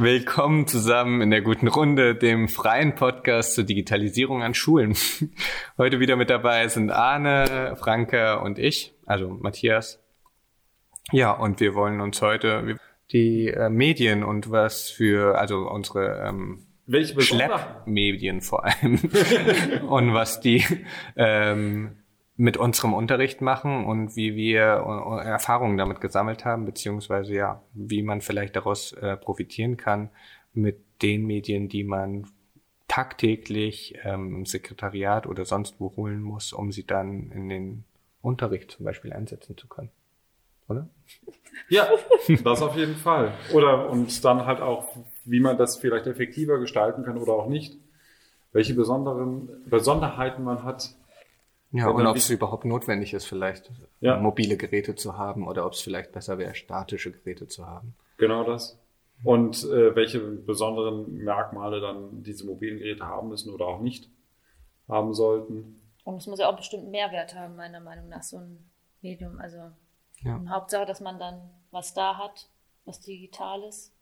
Willkommen zusammen in der guten Runde, dem freien Podcast zur Digitalisierung an Schulen. Heute wieder mit dabei sind Arne, Franke und ich, also Matthias. Ja, und wir wollen uns heute die äh, Medien und was für, also unsere ähm, Welche Schleppmedien vor allem und was die ähm, mit unserem Unterricht machen und wie wir äh, Erfahrungen damit gesammelt haben, beziehungsweise ja, wie man vielleicht daraus äh, profitieren kann mit den Medien, die man tagtäglich ähm, im Sekretariat oder sonst wo holen muss, um sie dann in den Unterricht zum Beispiel einsetzen zu können. Oder? Ja, das auf jeden Fall. Oder und dann halt auch, wie man das vielleicht effektiver gestalten kann oder auch nicht. Welche besonderen Besonderheiten man hat, ja, und ob es überhaupt notwendig ist, vielleicht ja. mobile Geräte zu haben oder ob es vielleicht besser wäre, statische Geräte zu haben. Genau das. Und äh, welche besonderen Merkmale dann diese mobilen Geräte haben müssen oder auch nicht haben sollten. Und es muss ja auch bestimmt einen Mehrwert haben, meiner Meinung nach, so ein Medium. Also ja. Hauptsache, dass man dann was da hat, was Digitales.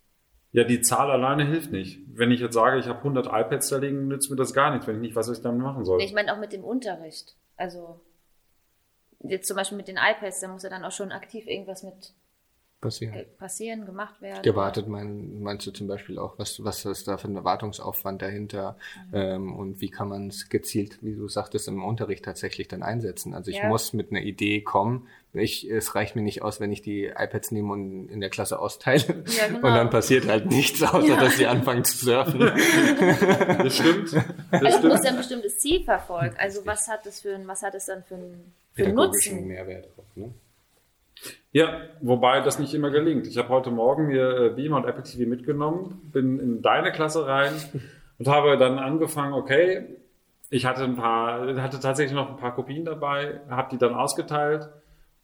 Ja, die Zahl alleine hilft nicht. Wenn ich jetzt sage, ich habe 100 iPads da liegen, nützt mir das gar nichts, wenn ich nicht weiß, was ich damit machen soll. Ich meine auch mit dem Unterricht. Also jetzt zum Beispiel mit den iPads, da muss ja dann auch schon aktiv irgendwas mit passieren, äh, passieren gemacht werden. Gewartet mein, meinst du zum Beispiel auch, was, was ist da für ein Erwartungsaufwand dahinter mhm. ähm, und wie kann man es gezielt, wie du sagtest, im Unterricht tatsächlich dann einsetzen? Also ich ja. muss mit einer Idee kommen. Ich, es reicht mir nicht aus, wenn ich die iPads nehme und in der Klasse austeile ja, genau. und dann passiert halt nichts, außer ja. dass sie anfangen zu surfen. das stimmt. Das also stimmt. muss ja ein bestimmtes Ziel verfolgen. Also was hat es für ein, was hat es dann für ein für Nutzen? Mehrwert auch, ne? Ja, wobei das nicht immer gelingt. Ich habe heute Morgen mir äh, Beamer und Apple TV mitgenommen, bin in deine Klasse rein und habe dann angefangen, okay, ich hatte ein paar, hatte tatsächlich noch ein paar Kopien dabei, habe die dann ausgeteilt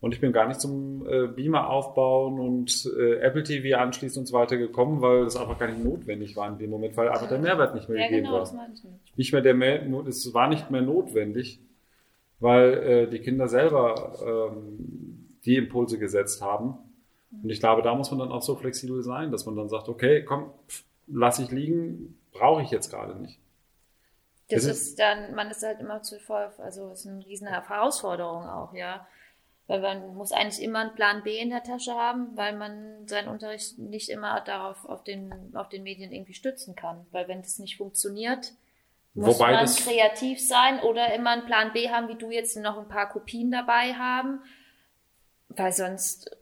und ich bin gar nicht zum äh, Beamer aufbauen und äh, Apple TV anschließen und so weiter gekommen, weil das einfach gar nicht notwendig war in dem Moment, weil einfach der Mehrwert nicht mehr ja, gegeben genau, war. Das meine ich nicht. nicht mehr der mehr, es war nicht mehr notwendig, weil äh, die Kinder selber ähm, die Impulse gesetzt haben. Und ich glaube, da muss man dann auch so flexibel sein, dass man dann sagt, okay, komm, lass ich liegen, brauche ich jetzt gerade nicht. Das, das ist dann, man ist halt immer zu voll, also es ist eine riesen Herausforderung auch, ja. Weil man muss eigentlich immer einen Plan B in der Tasche haben, weil man seinen Unterricht nicht immer darauf auf den, auf den Medien irgendwie stützen kann. Weil wenn das nicht funktioniert, muss Wobei man kreativ sein oder immer einen Plan B haben, wie du jetzt noch ein paar Kopien dabei haben weil sonst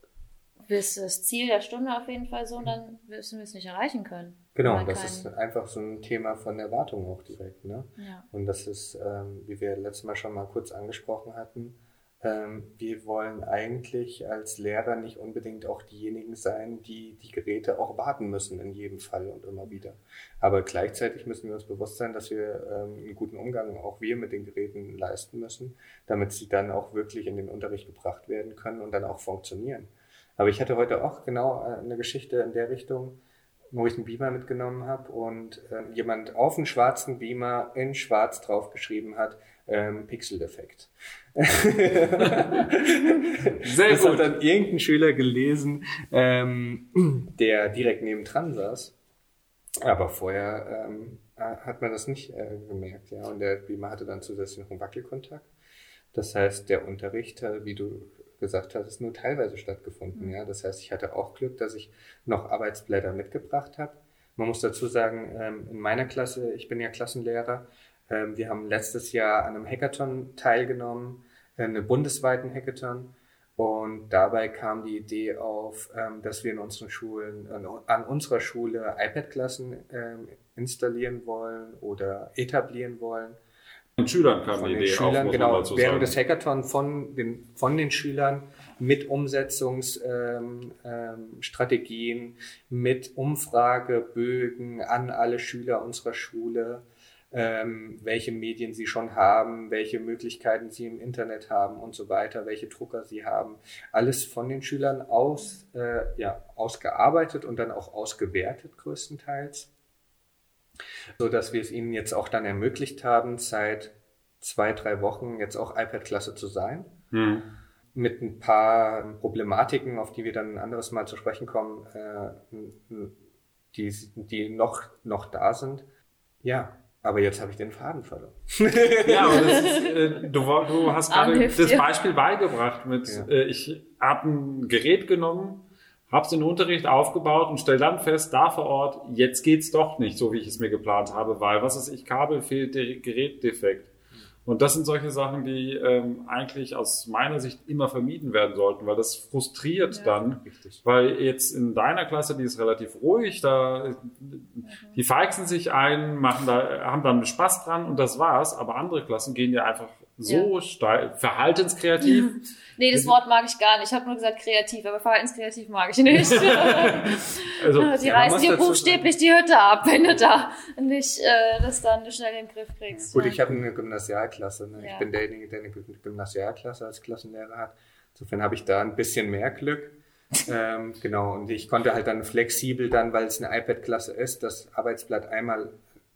du das Ziel der Stunde auf jeden Fall so und dann wirst du es nicht erreichen können. Genau, das ist einfach so ein Thema von Erwartung auch direkt. Ne? Ja. Und das ist, ähm, wie wir letztes Mal schon mal kurz angesprochen hatten, wir wollen eigentlich als Lehrer nicht unbedingt auch diejenigen sein, die die Geräte auch warten müssen in jedem Fall und immer wieder. Aber gleichzeitig müssen wir uns bewusst sein, dass wir ähm, einen guten Umgang auch wir mit den Geräten leisten müssen, damit sie dann auch wirklich in den Unterricht gebracht werden können und dann auch funktionieren. Aber ich hatte heute auch genau äh, eine Geschichte in der Richtung, wo ich einen Beamer mitgenommen habe und äh, jemand auf einen schwarzen Beamer in schwarz draufgeschrieben hat, ähm, Pixel-Defekt. Sehr das gut. hat dann irgendein Schüler gelesen, ähm, der direkt neben dran saß. Aber vorher ähm, äh, hat man das nicht äh, gemerkt, ja. Und der Beamer hatte dann zusätzlich noch einen Wackelkontakt. Das heißt, der Unterricht, äh, wie du gesagt hast, ist nur teilweise stattgefunden, mhm. ja. Das heißt, ich hatte auch Glück, dass ich noch Arbeitsblätter mitgebracht habe. Man muss dazu sagen, ähm, in meiner Klasse, ich bin ja Klassenlehrer, wir haben letztes Jahr an einem Hackathon teilgenommen, äh, einem bundesweiten Hackathon. Und dabei kam die Idee auf, ähm, dass wir in unseren Schulen, an unserer Schule iPad-Klassen ähm, installieren wollen oder etablieren wollen. Von Schülern kam von die Idee Schülern, auf, genau, so während sagen. des Hackathon von den, von den Schülern mit Umsetzungsstrategien, ähm, ähm, mit Umfragebögen an alle Schüler unserer Schule ähm, welche Medien sie schon haben, welche Möglichkeiten sie im Internet haben und so weiter, welche Drucker sie haben. Alles von den Schülern aus, äh, ja, ausgearbeitet und dann auch ausgewertet größtenteils, so dass wir es ihnen jetzt auch dann ermöglicht haben, seit zwei, drei Wochen jetzt auch iPad-Klasse zu sein. Mhm. Mit ein paar Problematiken, auf die wir dann ein anderes Mal zu sprechen kommen, äh, die, die noch, noch da sind. Ja, aber jetzt habe ich den Faden verloren. ja, aber das ist, äh, du, du hast gerade das Beispiel beigebracht mit, ja. äh, ich habe ein Gerät genommen, habe es in den Unterricht aufgebaut und stelle dann fest, da vor Ort, jetzt geht's doch nicht so, wie ich es mir geplant habe, weil, was ist ich, Kabel fehlt, Gerät defekt. Und das sind solche Sachen, die ähm, eigentlich aus meiner Sicht immer vermieden werden sollten, weil das frustriert ja, dann. Richtig. Weil jetzt in deiner Klasse, die ist relativ ruhig, da. Die feixen sich ein, machen da, haben dann Spaß dran und das war's. Aber andere Klassen gehen ja einfach so ja. steil, verhaltenskreativ. nee, das Wort mag ich gar nicht. Ich habe nur gesagt kreativ, aber verhaltenskreativ mag ich nicht. also, die ja, reißen dir buchstäblich die Hütte ab, wenn du da nicht äh, das dann schnell in den Griff kriegst. Gut, ich habe eine Gymnasialklasse. Ne? Ich bin derjenige, der eine Gymnasialklasse als Klassenlehrer hat. Insofern habe ich da ein bisschen mehr Glück. Ähm, genau, und ich konnte halt dann flexibel dann, weil es eine iPad-Klasse ist, das Arbeitsblatt einmal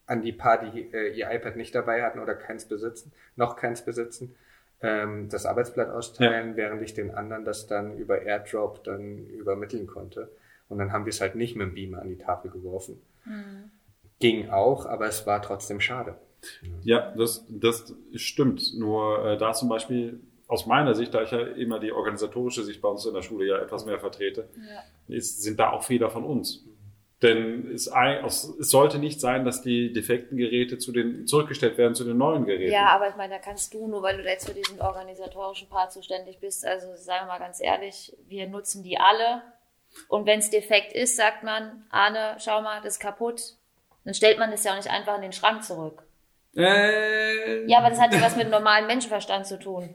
an die paar, die äh, ihr iPad nicht dabei hatten oder keins besitzen, noch keins besitzen, ähm, das Arbeitsblatt austeilen, ja. während ich den anderen das dann über AirDrop dann übermitteln konnte. Und dann haben wir es halt nicht mit dem Beamer an die Tafel geworfen. Mhm. Ging auch, aber es war trotzdem schade. Ja, das, das stimmt. Nur äh, da zum Beispiel aus meiner Sicht, da ich ja immer die organisatorische Sicht bei uns in der Schule ja etwas mehr vertrete, ja. ist, sind da auch Fehler von uns. Denn es, es, sollte nicht sein, dass die defekten Geräte zu den, zurückgestellt werden zu den neuen Geräten. Ja, aber ich meine, da kannst du, nur weil du jetzt für diesen organisatorischen Part zuständig bist, also sagen wir mal ganz ehrlich, wir nutzen die alle. Und wenn es defekt ist, sagt man, Arne, schau mal, das ist kaputt. Dann stellt man das ja auch nicht einfach in den Schrank zurück. Äh, ja, aber das hat ja was mit normalem Menschenverstand zu tun.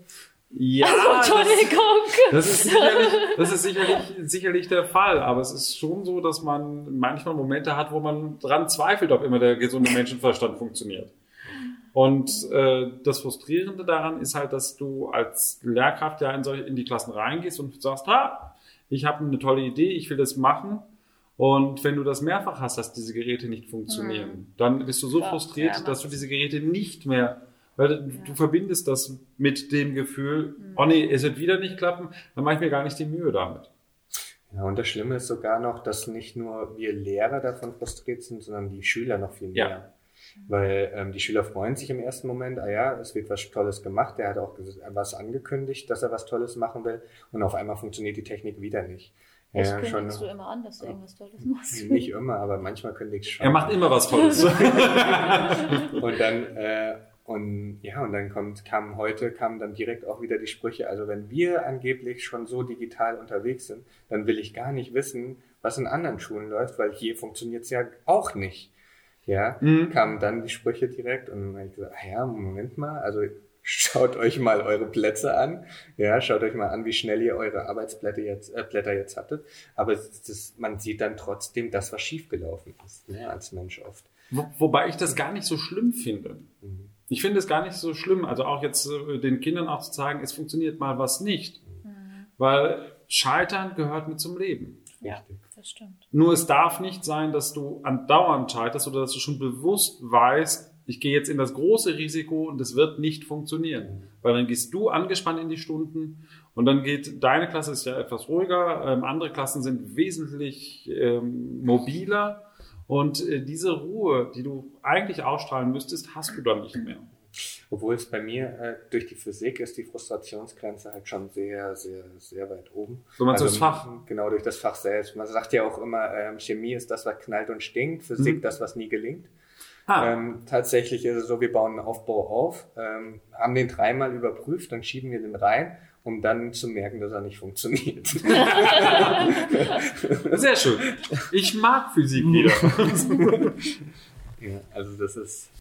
Ja, also. Das, das, ist sicherlich, das ist sicherlich, sicherlich der Fall, aber es ist schon so, dass man manchmal Momente hat, wo man dran zweifelt, ob immer der gesunde Menschenverstand funktioniert. Und äh, das Frustrierende daran ist halt, dass du als Lehrkraft ja in, solche, in die Klassen reingehst und sagst, ha, ich habe eine tolle Idee, ich will das machen. Und wenn du das mehrfach hast, dass diese Geräte nicht funktionieren, mhm. dann bist du so ja, frustriert, ja, dass du diese Geräte nicht mehr weil ja. du verbindest das mit dem Gefühl, mhm. oh nee, es wird wieder nicht klappen, dann mache ich mir gar nicht die Mühe damit. Ja, und das Schlimme ist sogar noch, dass nicht nur wir Lehrer davon frustriert sind, sondern die Schüler noch viel mehr. Ja. Weil ähm, die Schüler freuen sich im ersten Moment, ah ja, es wird was Tolles gemacht, der hat auch was angekündigt, dass er was Tolles machen will und auf einmal funktioniert die Technik wieder nicht. Das ja, kündigst schon, du immer an, dass du irgendwas Tolles machst. Nicht immer, aber manchmal kündigst du schon. Er macht immer was Tolles. und dann äh, und ja, und dann kommt, kam heute, kamen dann direkt auch wieder die Sprüche, also wenn wir angeblich schon so digital unterwegs sind, dann will ich gar nicht wissen, was in anderen Schulen läuft, weil hier funktioniert es ja auch nicht. Ja, mhm. kamen dann die Sprüche direkt und dann habe ich gesagt, ah ja, Moment mal, also schaut euch mal eure Plätze an. Ja, schaut euch mal an, wie schnell ihr eure Arbeitsblätter jetzt, äh, Blätter jetzt hattet. Aber das, man sieht dann trotzdem das, was schiefgelaufen ist, ne, als Mensch oft. Wo, wobei ich das gar nicht so schlimm finde. Mhm. Ich finde es gar nicht so schlimm, also auch jetzt äh, den Kindern auch zu zeigen, es funktioniert mal was nicht. Mhm. Weil Scheitern gehört mit zum Leben. Ja, das stimmt. Nur es darf nicht sein, dass du andauernd scheiterst oder dass du schon bewusst weißt, ich gehe jetzt in das große Risiko und es wird nicht funktionieren. Weil dann gehst du angespannt in die Stunden und dann geht deine Klasse ist ja etwas ruhiger, ähm, andere Klassen sind wesentlich ähm, mobiler und äh, diese Ruhe, die du eigentlich ausstrahlen müsstest, hast du dann nicht mehr. Obwohl es bei mir äh, durch die Physik ist die Frustrationsgrenze halt schon sehr, sehr, sehr weit oben. So man also, das Fach? Genau, durch das Fach selbst. Man sagt ja auch immer, ähm, Chemie ist das, was knallt und stinkt, Physik mhm. das, was nie gelingt. Ah. Ähm, tatsächlich ist es so, wir bauen einen Aufbau auf, ähm, haben den dreimal überprüft, dann schieben wir den rein um dann zu merken, dass er nicht funktioniert. Sehr schön. Ich mag Physik wieder. ja, also das ist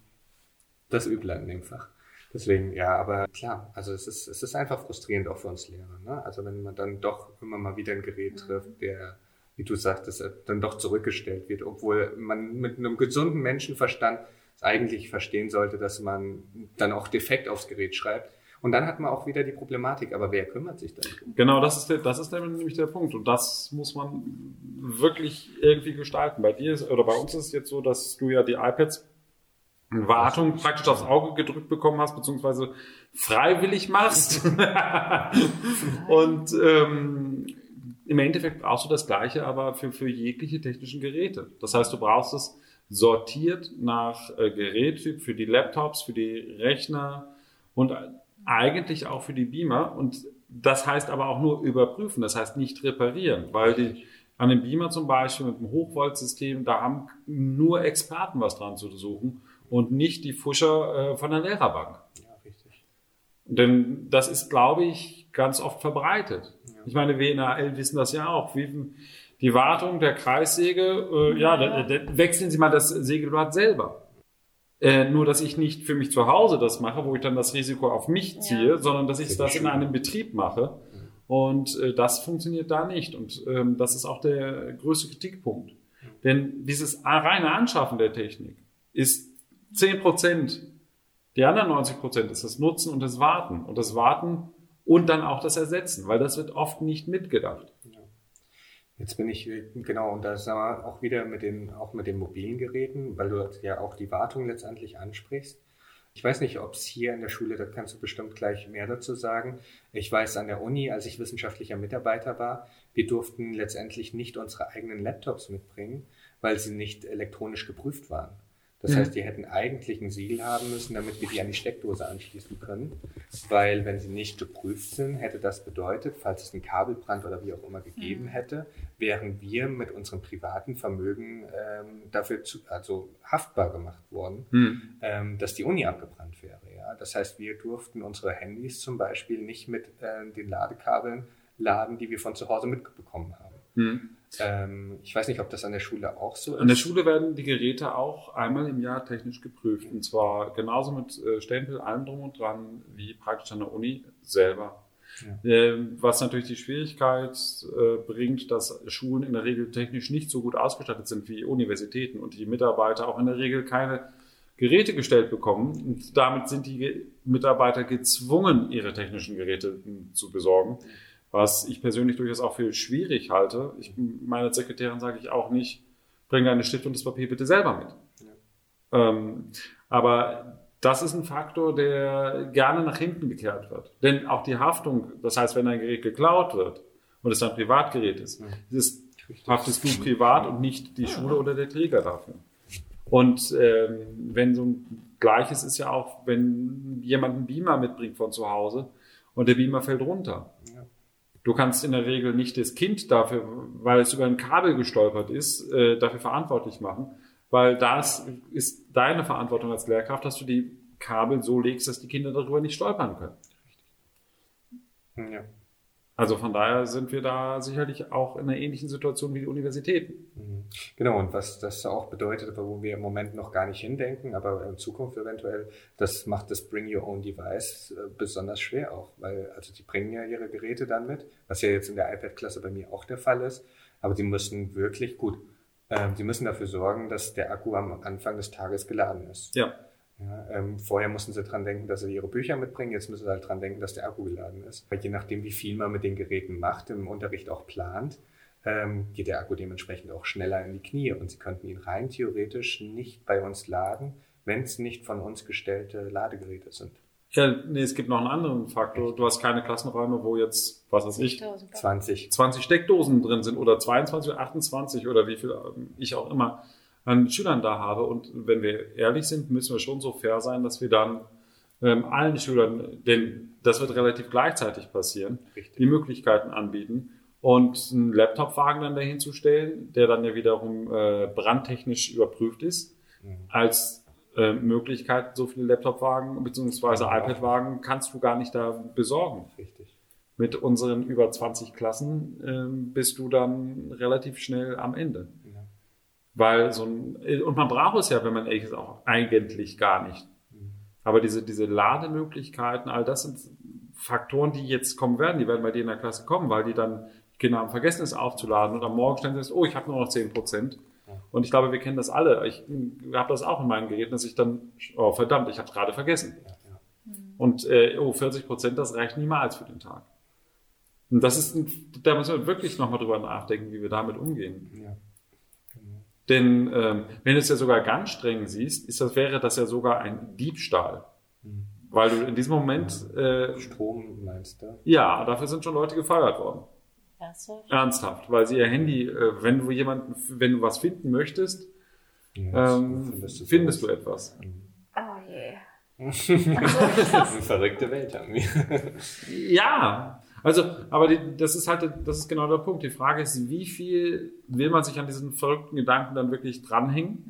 das Üble in dem Fach. Deswegen, ja, aber klar, also es ist, es ist einfach frustrierend auch für uns Lehrer. Ne? Also wenn man dann doch immer mal wieder ein Gerät trifft, der, wie du sagtest, dann doch zurückgestellt wird, obwohl man mit einem gesunden Menschenverstand eigentlich verstehen sollte, dass man dann auch defekt aufs Gerät schreibt und dann hat man auch wieder die Problematik, aber wer kümmert sich dann? Genau, das ist, der, das ist nämlich der Punkt. Und das muss man wirklich irgendwie gestalten. Bei dir ist, oder bei uns ist es jetzt so, dass du ja die iPads in Wartung praktisch aufs Auge gedrückt bekommen hast, beziehungsweise freiwillig machst. und ähm, im Endeffekt brauchst du das Gleiche, aber für, für jegliche technischen Geräte. Das heißt, du brauchst es sortiert nach äh, Gerättyp für die Laptops, für die Rechner und eigentlich auch für die Beamer. Und das heißt aber auch nur überprüfen, das heißt nicht reparieren, weil die, an dem Beamer zum Beispiel mit dem Hochvoltsystem, da haben nur Experten was dran zu suchen und nicht die Fuscher äh, von der Lehrerbank. Ja, richtig. Denn das ist, glaube ich, ganz oft verbreitet. Ja. Ich meine, wir in der AL wissen das ja auch. Wie, die Wartung der Kreissäge, äh, ja, ja. Da, da wechseln Sie mal das Sägeblatt selber. Äh, nur, dass ich nicht für mich zu Hause das mache, wo ich dann das Risiko auf mich ziehe, ja. sondern dass ich das in einem Betrieb mache. Und äh, das funktioniert da nicht. Und ähm, das ist auch der größte Kritikpunkt. Denn dieses reine Anschaffen der Technik ist 10 Prozent. Die anderen 90 Prozent ist das Nutzen und das Warten. Und das Warten und dann auch das Ersetzen, weil das wird oft nicht mitgedacht. Jetzt bin ich, genau, und da sagen wir auch wieder mit den, auch mit den mobilen Geräten, weil du ja auch die Wartung letztendlich ansprichst. Ich weiß nicht, ob es hier in der Schule, da kannst du bestimmt gleich mehr dazu sagen. Ich weiß an der Uni, als ich wissenschaftlicher Mitarbeiter war, wir durften letztendlich nicht unsere eigenen Laptops mitbringen, weil sie nicht elektronisch geprüft waren. Das heißt, die hätten eigentlich ein Siegel haben müssen, damit wir die an die Steckdose anschließen können. Weil wenn sie nicht geprüft sind, hätte das bedeutet, falls es einen Kabelbrand oder wie auch immer gegeben mhm. hätte, wären wir mit unserem privaten Vermögen ähm, dafür zu, also haftbar gemacht worden, mhm. ähm, dass die Uni abgebrannt wäre. Ja? Das heißt, wir durften unsere Handys zum Beispiel nicht mit äh, den Ladekabeln laden, die wir von zu Hause mitbekommen haben. Mhm. Ähm, ich weiß nicht, ob das an der Schule auch so ist. An der Schule werden die Geräte auch einmal im Jahr technisch geprüft. Und zwar genauso mit äh, Stempel, allem drum und dran, wie praktisch an der Uni selber. Ja. Ähm, was natürlich die Schwierigkeit äh, bringt, dass Schulen in der Regel technisch nicht so gut ausgestattet sind wie Universitäten und die Mitarbeiter auch in der Regel keine Geräte gestellt bekommen. Und damit sind die Mitarbeiter gezwungen, ihre technischen Geräte zu besorgen was ich persönlich durchaus auch für schwierig halte. Ich, meiner Sekretärin sage ich auch nicht, bring deine Stift und das Papier bitte selber mit. Ja. Ähm, aber das ist ein Faktor, der gerne nach hinten gekehrt wird. Denn auch die Haftung, das heißt, wenn ein Gerät geklaut wird und es ein Privatgerät ist, ja. ist haftest du privat und nicht die Schule oder der Träger dafür. Und ähm, wenn so ein Gleiches ist ja auch, wenn jemand einen Beamer mitbringt von zu Hause und der Beamer fällt runter. Ja. Du kannst in der Regel nicht das Kind dafür, weil es über ein Kabel gestolpert ist, äh, dafür verantwortlich machen, weil das ist deine Verantwortung als Lehrkraft, dass du die Kabel so legst, dass die Kinder darüber nicht stolpern können. Ja. Also von daher sind wir da sicherlich auch in einer ähnlichen Situation wie die Universitäten. Mhm. Genau, und was das auch bedeutet, wo wir im Moment noch gar nicht hindenken, aber in Zukunft eventuell, das macht das Bring Your Own Device äh, besonders schwer auch, weil also die bringen ja ihre Geräte dann mit, was ja jetzt in der iPad-Klasse bei mir auch der Fall ist, aber die müssen wirklich gut, äh, die müssen dafür sorgen, dass der Akku am Anfang des Tages geladen ist. Ja. Ja, ähm, vorher mussten sie dran denken, dass sie ihre Bücher mitbringen. Jetzt müssen sie halt dran denken, dass der Akku geladen ist. Weil je nachdem, wie viel man mit den Geräten macht, im Unterricht auch plant, ähm, geht der Akku dementsprechend auch schneller in die Knie. Und sie könnten ihn rein theoretisch nicht bei uns laden, wenn es nicht von uns gestellte Ladegeräte sind. Ja, nee, es gibt noch einen anderen Faktor. Du hast keine Klassenräume, wo jetzt, was weiß ich, 20. 20 Steckdosen drin sind oder 22 oder 28 oder wie viel ähm, ich auch immer an Schülern da habe. Und wenn wir ehrlich sind, müssen wir schon so fair sein, dass wir dann ähm, allen Schülern, denn das wird relativ gleichzeitig passieren, Richtig. die Möglichkeiten anbieten und einen Laptopwagen dann dahin zu stellen, der dann ja wiederum äh, brandtechnisch überprüft ist, mhm. als äh, Möglichkeit, so viele Laptopwagen bzw. Ja. iPad-Wagen kannst du gar nicht da besorgen. Richtig. Mit unseren über 20 Klassen äh, bist du dann relativ schnell am Ende. Weil so ein, und man braucht es ja, wenn man ehrlich ist, auch eigentlich gar nicht. Aber diese, diese Lademöglichkeiten, all das sind Faktoren, die jetzt kommen werden, die werden bei dir in der Klasse kommen, weil die dann Kinder haben vergessen, es aufzuladen und am Morgen stellen sie, oh, ich habe nur noch 10 Prozent. Und ich glaube, wir kennen das alle. Ich habe das auch in meinen Geräten, dass ich dann, oh verdammt, ich habe es gerade vergessen. Und äh, oh, 40 Prozent, das reicht niemals für den Tag. Und das ist, da müssen wir wirklich nochmal drüber nachdenken, wie wir damit umgehen. Ja. Denn ähm, wenn du es ja sogar ganz streng siehst, ist das, wäre das ja sogar ein Diebstahl. Mhm. Weil du in diesem Moment... Äh, Strom meinst du? Ja, dafür sind schon Leute gefeuert worden. Ernsthaft? Ernsthaft, weil sie ihr Handy, äh, wenn du jemanden, wenn du was finden möchtest, Ja, ähm, findest du findest du etwas. Oh je. Eine verrückte Welt haben wir. Ja, also, aber die, das ist halt, das ist genau der Punkt. Die Frage ist, wie viel will man sich an diesen verrückten Gedanken dann wirklich dranhängen?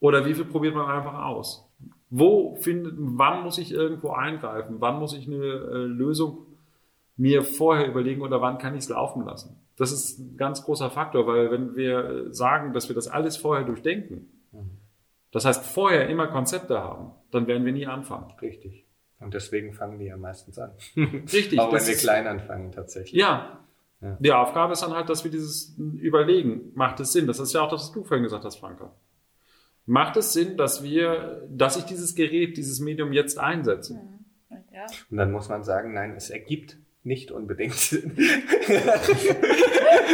Oder wie viel probiert man einfach aus? Wo findet, wann muss ich irgendwo eingreifen? Wann muss ich eine äh, Lösung mir vorher überlegen oder wann kann ich es laufen lassen? Das ist ein ganz großer Faktor, weil wenn wir äh, sagen, dass wir das alles vorher durchdenken, das heißt vorher immer Konzepte haben, dann werden wir nie anfangen. Richtig. Und deswegen fangen wir ja meistens an. Richtig. Auch wenn wir klein anfangen tatsächlich. Ja. Ja. Die Aufgabe ist dann halt, dass wir dieses Überlegen, macht es Sinn? Das ist ja auch das, was du vorhin gesagt hast, Franka. Macht es Sinn, dass wir, dass ich dieses Gerät, dieses Medium jetzt einsetze? Ja. Und dann muss man sagen, nein, es ergibt nicht unbedingt Sinn.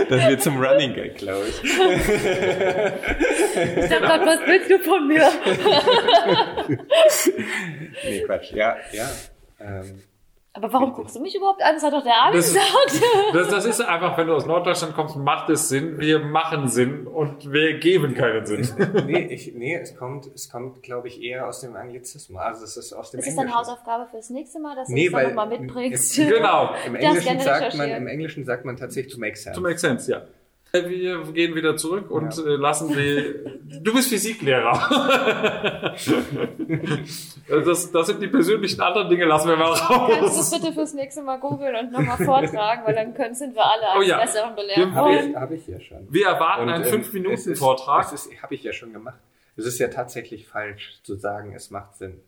das wird zum Running Gag, glaube ich. Ich hab grad, was willst du von mir? Nee, Quatsch. Ja, ja. Ähm, Aber warum guckst du mich überhaupt an? Das hat doch der Arne Das- gesagt. Das, das ist einfach, wenn du aus Norddeutschland kommst, macht es Sinn. Wir machen Sinn und wir geben keinen Sinn. nee, ich, nee, es kommt, es kommt, glaube ich, eher aus dem Anglizismus. Also es ist aus dem Ist das deine Englischen. Hausaufgabe fürs nächste Mal, dass du Nee, das nochmal mitbringst? es- Genau. Im Das Englischen, sagt man. Im Englischen sagt man tatsächlich to make sense. To make sense, ja. Wir gehen wieder zurück und äh, lassen die. Du bist Physiklehrer. das, das sind die persönlichen anderen Dinge, lassen wir mal Kannst du das raus. bitte fürs nächste Mal googeln und nochmal vortragen, weil dann können, sind wir alle Oh als ja. besseren belehrt Habe hab ich ja schon. Wir erwarten einen ähm, 5-Minuten-Vortrag. Das ist, habe ich ja schon gemacht. Es ist ja tatsächlich falsch zu sagen, es macht Sinn.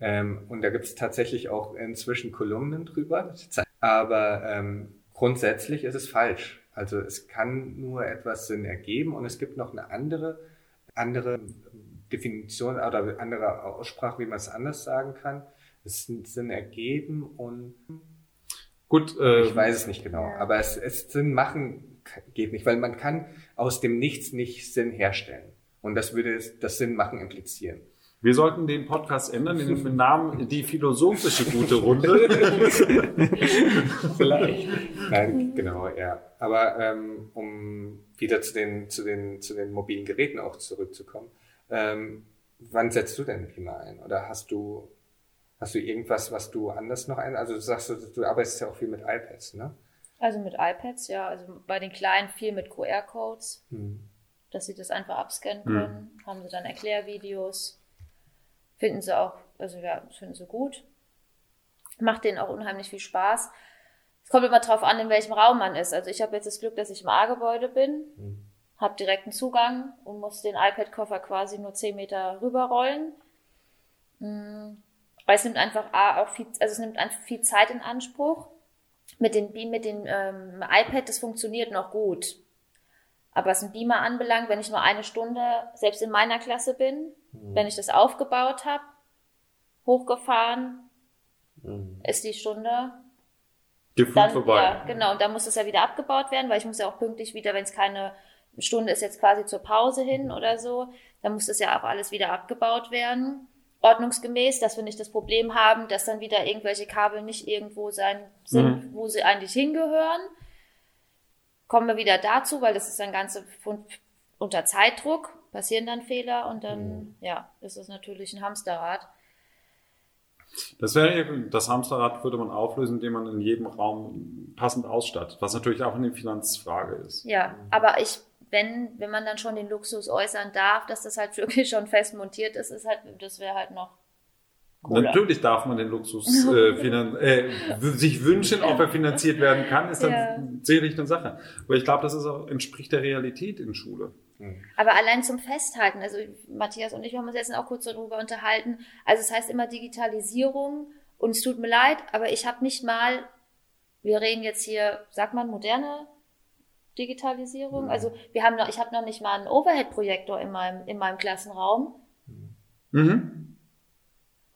Ähm, und da gibt es tatsächlich auch inzwischen Kolumnen drüber. Aber ähm, grundsätzlich ist es falsch. Also es kann nur etwas Sinn ergeben und es gibt noch eine andere, andere Definition oder andere Aussprache, wie man es anders sagen kann. Es ist Sinn ergeben und Gut, äh, ich weiß es nicht genau, aber es, es Sinn machen geht nicht, weil man kann aus dem Nichts nicht Sinn herstellen. Und das würde das Sinn machen implizieren. Wir sollten den Podcast ändern in den Namen Die philosophische gute Runde. Vielleicht. Nein, genau, ja. Aber ähm, um wieder zu den, zu, den, zu den mobilen Geräten auch zurückzukommen, ähm, wann setzt du denn Beamer ein? Oder hast du, hast du irgendwas, was du anders noch ein? Also du sagst, du, du arbeitest ja auch viel mit iPads, ne? Also mit iPads, ja. Also bei den Kleinen viel mit QR-Codes, Hm. dass sie das einfach abscannen können. Haben sie dann Erklärvideos. Finden sie auch, also ja, finden sie gut. Macht denen auch unheimlich viel Spaß. Es kommt immer drauf an, in welchem Raum man ist. Also ich habe jetzt das Glück, dass ich im A-Gebäude bin, Hm. habe direkten Zugang und muss den iPad-Koffer quasi nur 10 Meter rüberrollen. Mm, Weil es nimmt einfach A, auch viel, also es nimmt einfach viel Zeit in Anspruch. Mit dem Beam, mit dem ähm, iPad, das funktioniert noch gut. Aber was ein Beamer anbelangt, wenn ich nur eine Stunde selbst in meiner Klasse bin, wenn ich das aufgebaut habe, hochgefahren, ist die Stunde Gefühlt dann, vorbei. Ja, genau. Und dann muss es ja wieder abgebaut werden, weil ich muss ja auch pünktlich wieder, wenn es keine Stunde ist, jetzt quasi zur Pause hin oder so, dann muss das ja auch alles wieder abgebaut werden. Ordnungsgemäß, dass wir nicht das Problem haben, dass dann wieder irgendwelche Kabel nicht irgendwo sein sind, wo sie eigentlich hingehören. Kommen wir wieder dazu, weil das ist dann Ganze unter Zeitdruck, passieren dann Fehler und dann, ja, ist es natürlich ein Hamsterrad. Das wäre das Hamsterrad würde man auflösen, indem man in jedem Raum passend ausstattet, was natürlich auch eine Finanzfrage ist. Ja, aber ich, wenn, wenn man dann schon den Luxus äußern darf, dass das halt wirklich schon fest montiert ist, ist halt, das wäre halt noch cooler. Natürlich darf man den Luxus äh, finan äh, sich wünschen, ob er finanziert werden kann, ist dann Ja. sicherlich eine Sache. Aber ich glaube, das ist auch, entspricht der Realität in Schule. Aber allein zum Festhalten, also Matthias und ich haben uns jetzt auch kurz darüber unterhalten. Also es heißt immer Digitalisierung und es tut mir leid, aber ich habe nicht mal, wir reden jetzt hier, sagt man moderne Digitalisierung? Also wir haben noch, ich habe noch nicht mal einen Overhead-Projektor in meinem, in meinem Klassenraum. Mhm.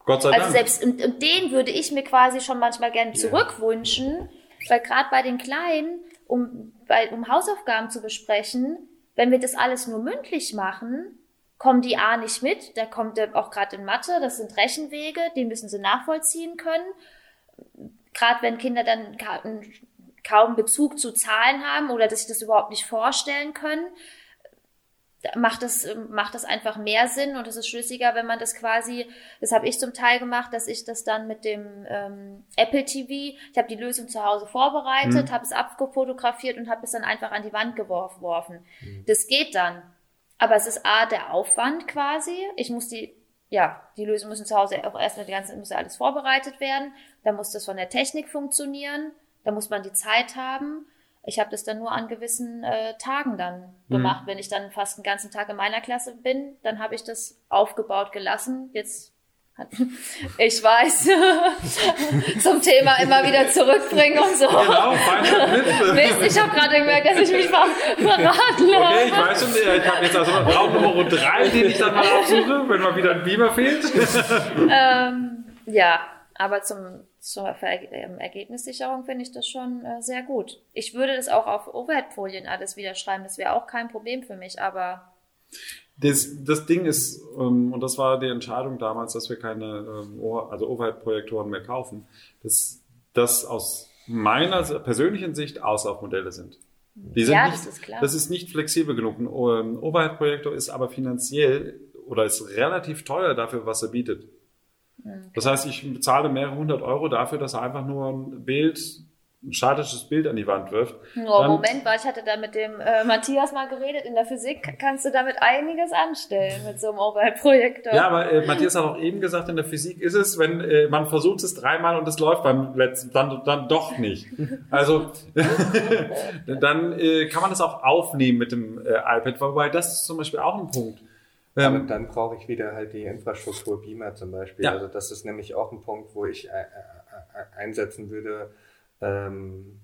Gott sei Also Dank. selbst und, und den würde ich mir quasi schon manchmal gerne zurückwünschen, weil gerade bei den Kleinen, um, bei, um Hausaufgaben zu besprechen, wenn wir das alles nur mündlich machen, kommen die A nicht mit, da kommt auch gerade in Mathe, das sind Rechenwege, die müssen sie nachvollziehen können. Gerade wenn Kinder dann ka- kaum Bezug zu Zahlen haben oder dass sich das überhaupt nicht vorstellen können, macht das, macht das einfach mehr Sinn und es ist schlüssiger, wenn man das quasi, das habe ich zum Teil gemacht, dass ich das dann mit dem ähm, Apple TV, ich habe die Lösung zu Hause vorbereitet, mhm. habe es abgefotografiert und habe es dann einfach an die Wand geworfen. Mhm. Das geht dann. Aber es ist A, der Aufwand quasi. Ich muss die, ja, die Lösung müssen zu Hause auch erstmal die ganze, muss ja alles vorbereitet werden. Da muss das von der Technik funktionieren. Da muss man die Zeit haben. Ich habe das dann nur an gewissen äh, Tagen dann mhm. gemacht. Mhm. Wenn ich dann fast einen ganzen Tag in meiner Klasse bin, dann habe ich das aufgebaut gelassen. Jetzt ich weiß, zum Thema immer wieder zurückbringen und so. Genau, Mist, ich habe gerade gemerkt, dass ich mich verraten habe. Okay, ich weiß schon, ich habe jetzt also Raum Nummer drei, den ich dann mal absuche, wenn mal wieder ein Beamer fehlt. ähm, ja, aber zum zur ähm, Ergebnissicherung finde ich das schon äh, sehr gut. Ich würde das auch auf Overhead-Folien alles wieder schreiben, das wäre auch kein Problem für mich, aber. Das, das Ding ist, ähm, und das war die Entscheidung damals, dass wir keine ähm, also Overhead-Projektoren mehr kaufen, dass das aus meiner persönlichen Sicht Auslaufmodelle sind. Die sind ja, nicht, das ist klar. Das ist nicht flexibel genug. Ein Overhead-Projektor ist aber finanziell oder ist relativ teuer dafür, was er bietet. Das heißt, ich bezahle mehrere hundert Euro dafür, dass er einfach nur ein Bild, ein statisches Bild an die Wand wirft. Nur Dann, Moment, weil ich hatte da mit dem äh, Matthias mal geredet. In der Physik kannst du damit einiges anstellen mit so einem Overhead-Projektor. Ja, aber äh, Matthias hat auch eben gesagt, in der Physik ist es, wenn äh, man versucht es dreimal und es läuft beim letzten, dann, dann doch nicht. Also dann äh, kann man es auch aufnehmen mit dem äh, iPad, wobei das ist zum Beispiel auch ein Punkt. Aber ähm, dann brauche ich wieder halt die Infrastruktur Beamer zum Beispiel. Ja. Also das ist nämlich auch ein Punkt, wo ich äh, äh, äh, einsetzen würde, ähm,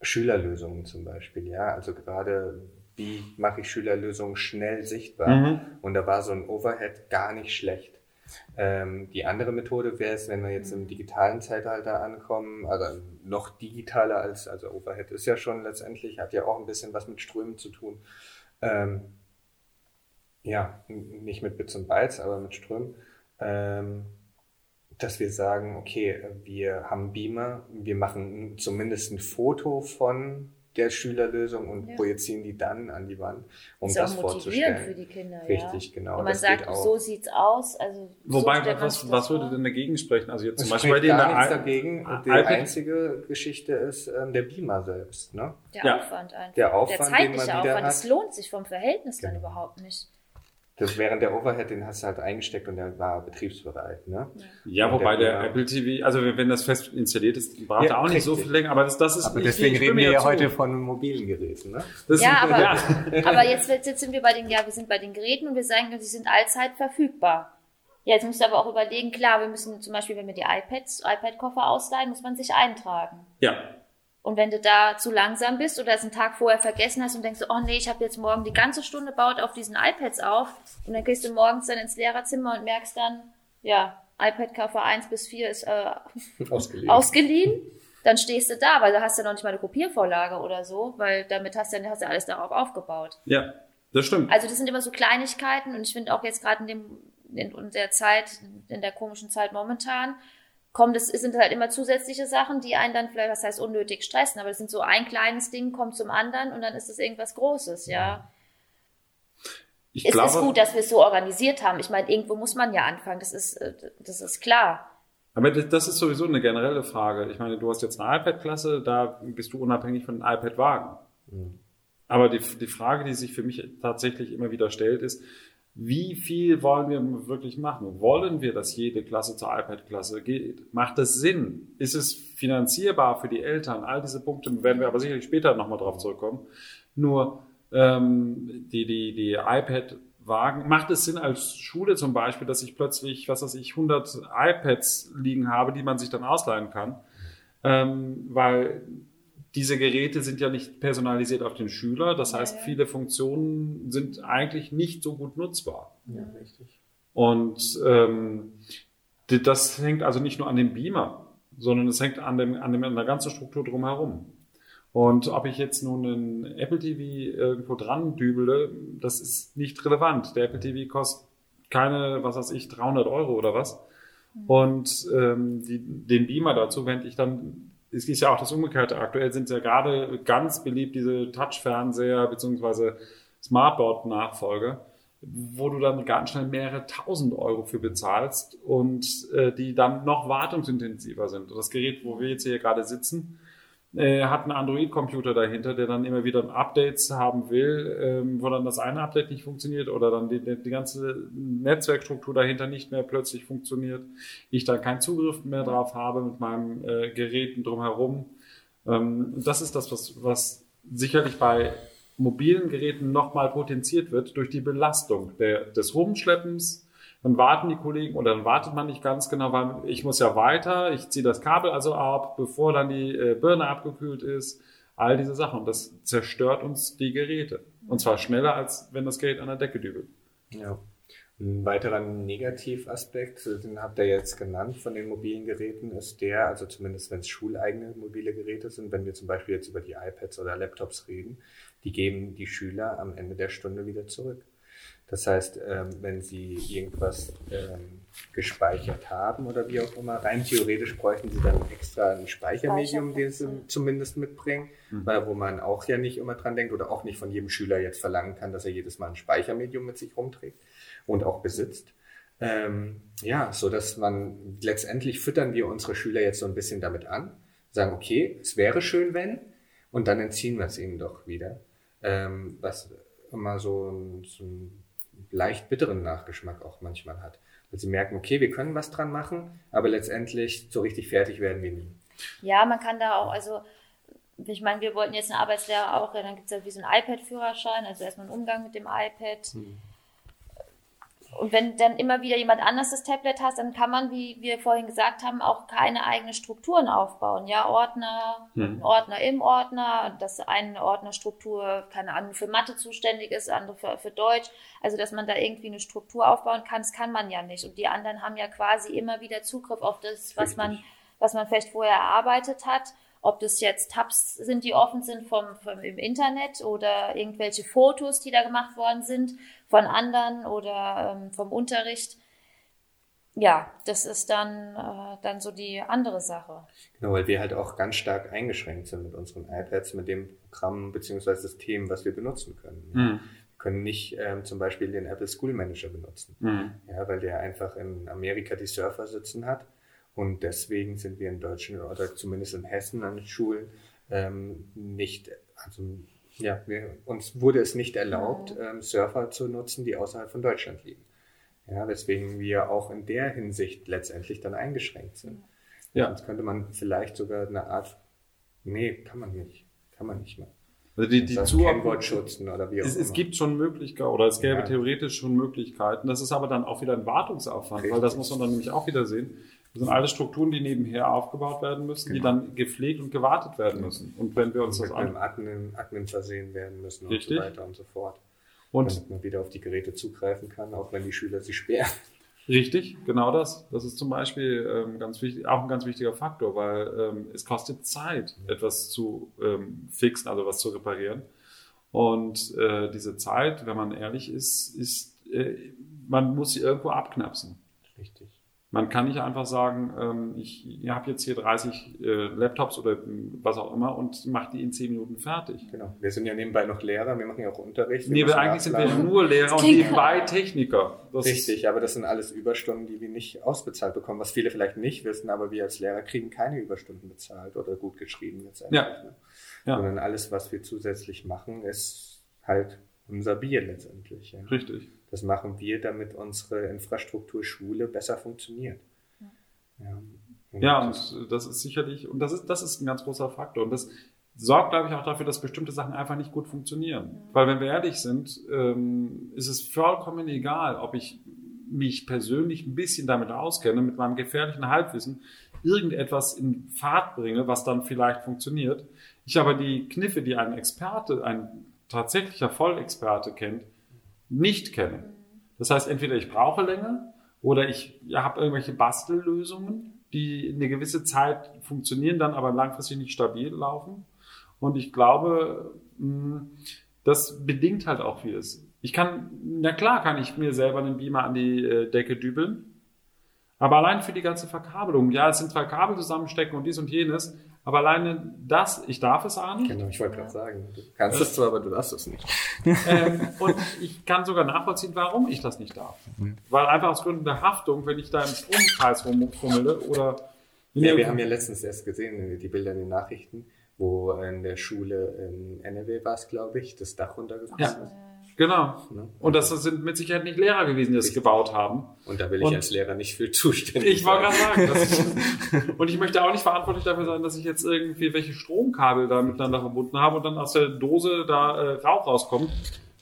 Schülerlösungen zum Beispiel. Ja, also gerade wie mache ich Schülerlösungen schnell sichtbar? Mhm. Und da war so ein Overhead gar nicht schlecht. Ähm, die andere Methode wäre es, wenn wir jetzt im digitalen Zeitalter ankommen, also noch digitaler als, also Overhead ist ja schon letztendlich, hat ja auch ein bisschen was mit Strömen zu tun. Ähm, ja, nicht mit Bits und Bytes, aber mit Strömen, ähm, dass wir sagen, okay, wir haben Beamer, wir machen zumindest ein Foto von der Schülerlösung und ja. projizieren die dann an die Wand, um ist das auch vorzustellen. für die Kinder, Richtig, ja. genau. Wenn man sagt, so sieht's aus. Also Wobei, so was, was würde denn dagegen sprechen? Also jetzt zum Beispiel bei dir gar nichts dagegen. Die einzige Geschichte ist ähm, der Beamer selbst, ne? Der ja. Aufwand einfach. Der Aufwand, der zeitliche den man Aufwand. Das lohnt sich vom Verhältnis genau. dann überhaupt nicht. Das während der Overhead, den hast du halt eingesteckt und der war betriebsbereit. Ne? Ja, und wobei der, der, Apple TV, also wenn das fest installiert ist, braucht ja, er auch nicht so viel länger, aber das, das ist aber deswegen reden wir ja heute von mobilen Geräten. Ne? Das ja, aber, ja. aber jetzt, jetzt sind wir bei den, ja, wir sind bei den Geräten und wir sagen, sie sind allzeit verfügbar. Ja, jetzt musst du aber auch überlegen, klar, wir müssen zum Beispiel, wenn wir die iPads, iPad-Koffer ausleihen, muss man sich eintragen. Ja. Und wenn du da zu langsam bist oder es einen Tag vorher vergessen hast und denkst, oh nee, ich habe jetzt morgen die ganze Stunde baut auf diesen iPads auf und dann gehst du morgens dann ins Lehrerzimmer und merkst dann, ja, iPad-Koffer 1 bis 4 ist äh, ausgeliehen. ausgeliehen. Dann stehst du da, weil du hast ja noch nicht mal eine Kopiervorlage oder so, weil damit hast du ja, hast ja alles darauf aufgebaut. Ja, das stimmt. Also das sind immer so Kleinigkeiten und ich finde auch jetzt gerade in dem in der Zeit, in der komischen Zeit momentan, kommt es sind halt immer zusätzliche Sachen, die einen dann vielleicht, was heißt unnötig stressen, aber das sind so ein kleines Ding kommt zum anderen und dann ist es irgendwas Großes, ja. Ich es glaube, ist gut, dass wir es so organisiert haben. Ich meine, irgendwo muss man ja anfangen, das ist, äh, das ist klar. Aber das ist sowieso eine generelle Frage. Ich meine, du hast jetzt eine iPad-Klasse, da bist du unabhängig von einem iPad-Wagen. Mhm. Aber die, die Frage, die sich für mich tatsächlich immer wieder stellt, ist, wie viel wollen wir wirklich machen? Wollen wir, dass jede Klasse zur iPad-Klasse geht? Macht das Sinn? Ist es finanzierbar für die Eltern? All diese Punkte werden wir aber sicherlich später nochmal drauf zurückkommen. Nur ähm, die, die, die iPad-Wagen, macht es Sinn als Schule zum Beispiel, dass ich plötzlich, was weiß ich, 100 iPads liegen habe, die man sich dann ausleihen kann? Ähm, weil diese Geräte sind ja nicht personalisiert auf den Schüler. Das heißt, viele Funktionen sind eigentlich nicht so gut nutzbar. Ja, richtig. Und ähm, das hängt also nicht nur an dem Beamer, sondern es hängt an, dem, an, dem, an der ganzen Struktur drumherum. Und ob ich jetzt nun einen Apple TV irgendwo dran dübele, das ist nicht relevant. Der Apple TV kostet keine, was weiß ich, 300 Euro oder was. Mhm. Und ähm, die, den Beamer dazu wende ich dann es ist ja auch das Umgekehrte. Aktuell sind ja gerade ganz beliebt diese Touch-Fernseher beziehungsweise Smartboard-Nachfolger, wo du dann ganz schnell mehrere tausend Euro für bezahlst und äh, die dann noch wartungsintensiver sind. Das Gerät, wo wir jetzt hier gerade sitzen, äh, hat einen Android-Computer dahinter, der dann immer wieder Updates haben will, ähm, wo dann das eine Update nicht funktioniert oder dann die, die ganze Netzwerkstruktur dahinter nicht mehr plötzlich funktioniert. Ich da keinen Zugriff mehr drauf habe mit meinem äh, Geräten drumherum. Ähm, das ist das, was, was sicherlich bei mobilen Geräten nochmal potenziert wird durch die Belastung der, des Rumschleppens, dann warten die Kollegen oder dann wartet man nicht ganz genau, weil ich muss ja weiter, ich ziehe das Kabel also ab, bevor dann die äh, Birne abgekühlt ist. All diese Sachen. Und das zerstört uns die Geräte. Und zwar schneller, als wenn das Gerät an der Decke dübelt. Ja. Ein weiterer Negativaspekt, den habt ihr jetzt genannt von den mobilen Geräten, ist der, also zumindest wenn es schuleigene mobile Geräte sind, wenn wir zum Beispiel jetzt über die iPads oder Laptops reden, die geben die Schüler am Ende der Stunde wieder zurück. Das heißt, ähm, wenn Sie irgendwas ähm, gespeichert haben oder wie auch immer, rein theoretisch bräuchten Sie dann extra ein Speichermedium, den Sie zumindest mitbringen, mhm. weil wo man auch ja nicht immer dran denkt oder auch nicht von jedem Schüler jetzt verlangen kann, dass er jedes Mal ein Speichermedium mit sich rumträgt und auch besitzt. Ähm, ja, so dass man letztendlich füttern wir unsere Schüler jetzt so ein bisschen damit an, sagen, okay, es wäre schön, wenn, und dann entziehen wir es ihnen doch wieder. Ähm, was immer so ein, so ein leicht bitteren Nachgeschmack auch manchmal hat. Weil sie merken, okay, wir können was dran machen, aber letztendlich so richtig fertig werden wir nie. Ja, man kann da auch, also ich meine, wir wollten jetzt eine Arbeitslehre auch, ja, dann gibt es ja wie so einen iPad-Führerschein, also erstmal einen Umgang mit dem iPad. Hm. Und wenn dann immer wieder jemand anders das Tablet hat, dann kann man, wie wir vorhin gesagt haben, auch keine eigenen Strukturen aufbauen. Ja, Ordner, hm. Ordner im Ordner, dass eine Ordnerstruktur, keine Ahnung, für Mathe zuständig ist, andere für, für Deutsch. Also, dass man da irgendwie eine Struktur aufbauen kann, das kann man ja nicht. Und die anderen haben ja quasi immer wieder Zugriff auf das, was Richtig. man, was man vielleicht vorher erarbeitet hat ob das jetzt Tabs sind, die offen sind vom, vom, im Internet oder irgendwelche Fotos, die da gemacht worden sind von anderen oder ähm, vom Unterricht. Ja, das ist dann, äh, dann so die andere Sache. Genau, weil wir halt auch ganz stark eingeschränkt sind mit unseren iPads, mit dem Programm bzw. System, was wir benutzen können. Mhm. Wir können nicht ähm, zum Beispiel den Apple School Manager benutzen, mhm. ja, weil der einfach in Amerika die Surfer sitzen hat und deswegen sind wir in Deutschland oder zumindest in Hessen an den Schulen ähm, nicht, also ja, wir, uns wurde es nicht erlaubt, ähm, Surfer zu nutzen, die außerhalb von Deutschland liegen. Ja, weswegen wir auch in der Hinsicht letztendlich dann eingeschränkt sind. Ja. Sonst könnte man vielleicht sogar eine Art, nee, kann man nicht, kann man nicht mehr. Also die, die Kennwortschützen oder wie auch es, immer. Es gibt schon Möglichkeiten, oder es gäbe ja. theoretisch schon Möglichkeiten. Das ist aber dann auch wieder ein Wartungsaufwand, Richtig. weil das muss man dann nämlich auch wieder sehen. Das sind alles Strukturen, die nebenher aufgebaut werden müssen, genau. die dann gepflegt und gewartet werden müssen. Und wenn wir uns und das an Admin, Admin versehen werden müssen Richtig. und so weiter und so fort. Und damit man wieder auf die Geräte zugreifen kann, auch wenn die Schüler sie sperren. Richtig, genau das. Das ist zum Beispiel ähm, ganz wichtig, auch ein ganz wichtiger Faktor, weil ähm, es kostet Zeit, etwas zu ähm, fixen, also was zu reparieren. Und äh, diese Zeit, wenn man ehrlich ist, ist äh, man muss sie irgendwo abknapsen. Man kann nicht einfach sagen, ähm, ich, ich habe jetzt hier 30 äh, Laptops oder was auch immer und mache die in 10 Minuten fertig. Genau. Wir sind ja nebenbei noch Lehrer, wir machen ja auch Unterricht. Nee, aber eigentlich sind wir nur Lehrer und nebenbei Techniker. Das Richtig, aber das sind alles Überstunden, die wir nicht ausbezahlt bekommen, was viele vielleicht nicht wissen, aber wir als Lehrer kriegen keine Überstunden bezahlt oder gut geschrieben letztendlich. Ja. Ne? ja. Sondern alles, was wir zusätzlich machen, ist halt unser Bier letztendlich. Ja. Richtig. Das machen wir, damit unsere Infrastruktur Schule besser funktioniert. Ja, und, ja, und das ist sicherlich, und das ist, das ist ein ganz großer Faktor. Und das sorgt, glaube ich, auch dafür, dass bestimmte Sachen einfach nicht gut funktionieren. Ja. Weil wenn wir ehrlich sind, ähm, ist es vollkommen egal, ob ich mich persönlich ein bisschen damit auskenne, mit meinem gefährlichen Halbwissen, irgendetwas in Fahrt bringe, was dann vielleicht funktioniert. Ich aber die Kniffe, die ein Experte, ein tatsächlicher Vollexperte kennt, nicht kenne. Das heißt, entweder ich brauche länger oder ich habe irgendwelche Bastellösungen, die eine gewisse Zeit funktionieren, dann aber langfristig nicht stabil laufen. Und ich glaube, das bedingt halt auch vieles. Ich kann, na klar kann ich mir selber einen Beamer an die äh, Decke dübeln, Aber allein für die ganze Verkabelung, ja, es sind zwei Kabel zusammenstecken und dies und jenes, aber alleine das, ich darf es ahnen. Genau, ich wollte gerade sagen, du kannst es zwar, aber du darfst es nicht. ähm, und ich kann sogar nachvollziehen, warum ich das nicht darf. Weil einfach aus Gründen der Haftung, wenn ich da im Stromkreis rumfummele oder... Ja, wir haben ja letztens erst gesehen, die Bilder in den Nachrichten, wo in der Schule in NRW war es, glaube ich, das Dach runtergekommen Ja. ist. Genau. Ne? Und das sind mit Sicherheit nicht Lehrer gewesen, die das gebaut haben. Und da will ich Und- als Lehrer nicht für zuständig Ich wollte gerade sagen. Ist, und ich möchte auch nicht verantwortlich dafür sein, dass ich jetzt irgendwie welche Stromkabel da miteinander verbunden habe und dann aus der Dose da äh, Rauch rauskommt,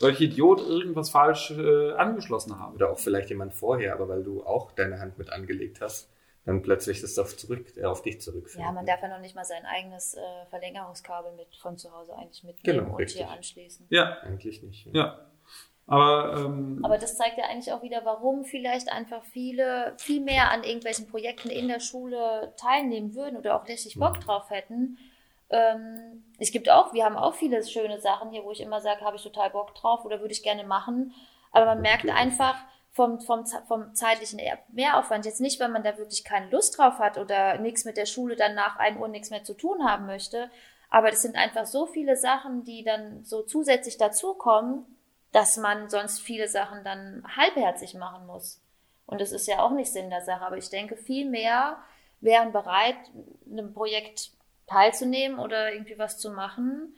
weil ich Idiot irgendwas falsch äh, angeschlossen habe. Oder auch vielleicht jemand vorher, aber weil du auch deine Hand mit angelegt hast, dann plötzlich das auf, zurück, äh, auf dich zurückfällt. Ja, man darf ja noch nicht mal sein eigenes äh, Verlängerungskabel mit von zu Hause eigentlich mitnehmen Genau, und richtig. hier anschließen. Ja, Eigentlich nicht. ja. Aber ähm, Aber das zeigt ja eigentlich auch wieder, warum vielleicht einfach viele viel mehr an irgendwelchen Projekten in der Schule teilnehmen würden oder auch richtig Bock Mhm. drauf hätten. Ähm, es gibt auch, wir haben auch viele schöne Sachen hier, wo ich immer sage, habe ich total Bock drauf oder würde ich gerne machen. Aber man merkt einfach vom, vom, vom zeitlichen Mehraufwand, jetzt nicht, weil man da wirklich keine Lust drauf hat oder nichts mit der Schule dann nach 1 Uhr nichts mehr zu tun haben möchte. Aber das sind einfach so viele Sachen, die dann so zusätzlich dazukommen, dass man sonst viele Sachen dann halbherzig machen muss. Und das ist ja auch nicht Sinn der Sache. Aber ich denke, viel mehr wären bereit, in einem Projekt teilzunehmen oder irgendwie was zu machen.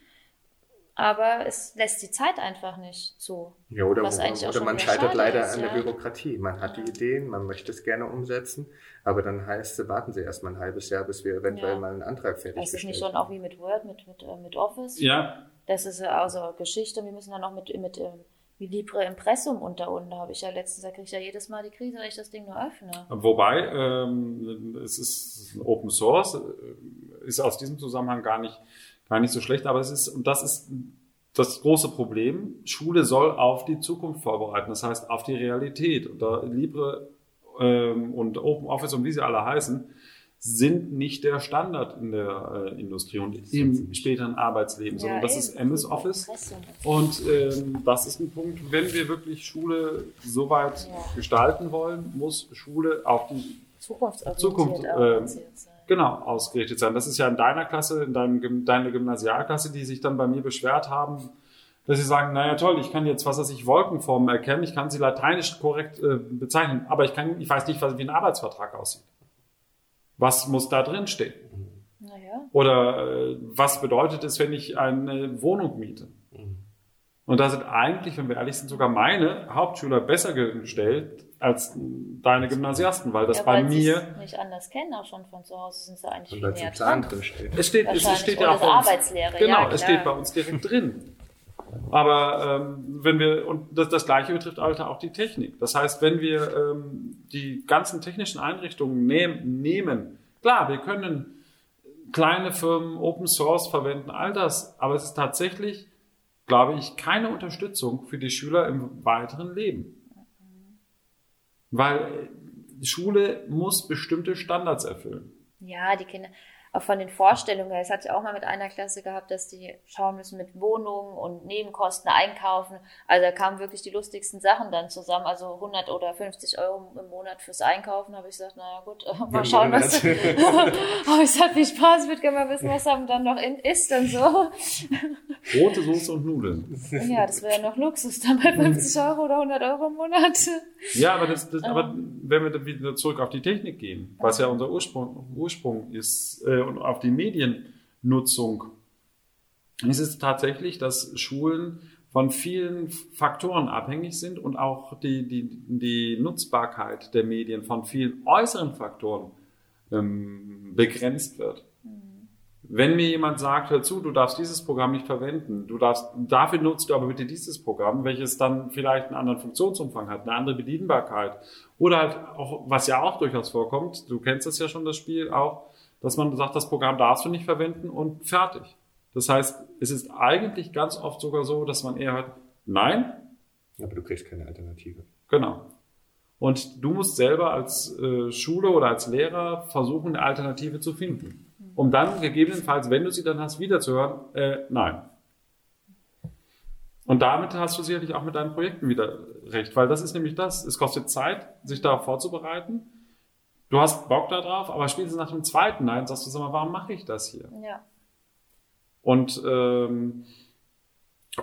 Aber es lässt die Zeit einfach nicht zu. Ja, oder, Was auch oder schon man scheitert leider ist, an der ja. Bürokratie. Man hat die Ideen, man möchte es gerne umsetzen, aber dann heißt es, warten Sie erst mal ein halbes Jahr, bis wir eventuell Ja. mal einen Antrag Das ist fertiggestellt nicht schon auch wie mit Word, mit, mit, äh, mit Office. ja, Das ist ja also Geschichte. Wir müssen dann noch mit, mit ähm, wie Libre Impressum unter und da habe ich ja letztens, da kriege ich ja jedes Mal die Krise, wenn ich das Ding nur öffne. Wobei, ähm, es ist Open Source, äh, ist aus diesem Zusammenhang gar nicht, gar nicht so schlecht, aber es ist, und das ist das große Problem, Schule soll auf die Zukunft vorbereiten, das heißt auf die Realität. Und da Libre ähm, und Open Office und wie sie alle heißen, sind nicht der Standard in der äh, Industrie und im späteren Arbeitsleben, sondern das ist. MS Office. Und ähm, das ist ein Punkt, wenn wir wirklich Schule so weit Ja. gestalten wollen, muss Schule auf die Zukunft, sein. Genau ausgerichtet sein. Das ist ja in deiner Klasse, in deinem, deiner Gymnasialklasse, die sich dann bei mir beschwert haben, dass sie sagen, naja toll, ich kann jetzt, was weiß ich, Wolkenformen erkennen, ich kann sie lateinisch korrekt äh, bezeichnen, aber ich, kann, ich weiß nicht, was, wie ein Arbeitsvertrag aussieht. Was muss da drin stehen? Naja, Oder äh, was bedeutet es, wenn ich eine Wohnung miete? Und da sind eigentlich, wenn wir ehrlich sind, sogar meine Hauptschüler besser gestellt als deine Gymnasiasten, weil das ja, bei weil mir es nicht anders kennen, auch schon von zu Hause sind sie eigentlich viel näher dran. drin steht. Es steht, es steht ja auch bei uns. Arbeitslehre, Genau, ja, es steht bei uns direkt drin. Aber ähm, wenn wir, und das, das Gleiche betrifft Alter auch die Technik. Das heißt, wenn wir ähm, die ganzen technischen Einrichtungen nehm, nehmen, klar, wir können kleine Firmen, Open Source verwenden, all das, aber es ist tatsächlich, glaube ich, keine Unterstützung für die Schüler im weiteren Leben. Weil Schule muss bestimmte Standards erfüllen. Ja, die Kinder, auch von den Vorstellungen her, das hatte ich auch mal mit einer Klasse gehabt, dass die schauen müssen mit Wohnungen und Nebenkosten einkaufen. Also da kamen wirklich die lustigsten Sachen dann zusammen. Also 100 oder 50 Euro im Monat fürs Einkaufen, habe ich gesagt, naja gut, äh, mal schauen, was. Aber ich hatte viel Spaß, ich würde gerne mal wissen, was da dann noch in ist und so. Rote Soße und Nudeln. Ja, das wäre ja noch Luxus, dann bei 50 Euro oder 100 Euro im Monat. Ja, aber, das, das, aber wenn wir dann wieder zurück auf die Technik gehen, was ja unser Ursprung, Ursprung ist, äh, und auf die Mediennutzung, ist es tatsächlich, dass Schulen von vielen Faktoren abhängig sind und auch die, die, die Nutzbarkeit der Medien von vielen äußeren Faktoren ähm, begrenzt wird. Wenn mir jemand sagt, hör zu, du darfst dieses Programm nicht verwenden, du darfst, dafür nutzt du aber bitte dieses Programm, welches dann vielleicht einen anderen Funktionsumfang hat, eine andere Bedienbarkeit. Oder halt auch, was ja auch durchaus vorkommt, du kennst das ja schon, das Spiel auch, dass man sagt, das Programm darfst du nicht verwenden und fertig. Das heißt, es ist eigentlich ganz oft sogar so, dass man eher hört, nein, Aber du kriegst keine Alternative. Genau. Und du musst selber als äh, Schule oder als Lehrer versuchen, eine Alternative zu finden. Um dann gegebenenfalls, wenn du sie dann hast, wieder zu hören, äh, nein. Und damit hast du sicherlich auch mit deinen Projekten wieder recht, weil das ist nämlich das. Es kostet Zeit, sich darauf vorzubereiten. Du hast Bock da drauf, aber spätestens nach dem zweiten Nein sagst du, sag mal, warum mache ich das hier? Ja. Und ähm,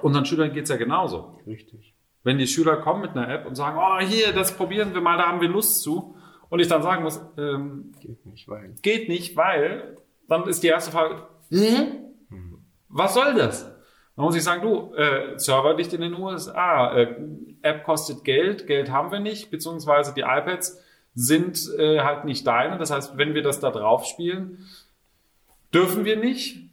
unseren Schülern geht's ja genauso. Richtig. Wenn die Schüler kommen mit einer App und sagen, oh, hier, das probieren wir mal, da haben wir Lust zu. Und ich dann sagen muss, ähm, Geht nicht, weil. geht nicht, weil, dann ist die erste Frage, hä? was soll das? Dann muss ich sagen, du, äh, Server liegt in den USA, äh, App kostet Geld, Geld haben wir nicht, beziehungsweise die iPads sind äh, halt nicht deine. Das heißt, wenn wir das da drauf spielen, dürfen wir nicht.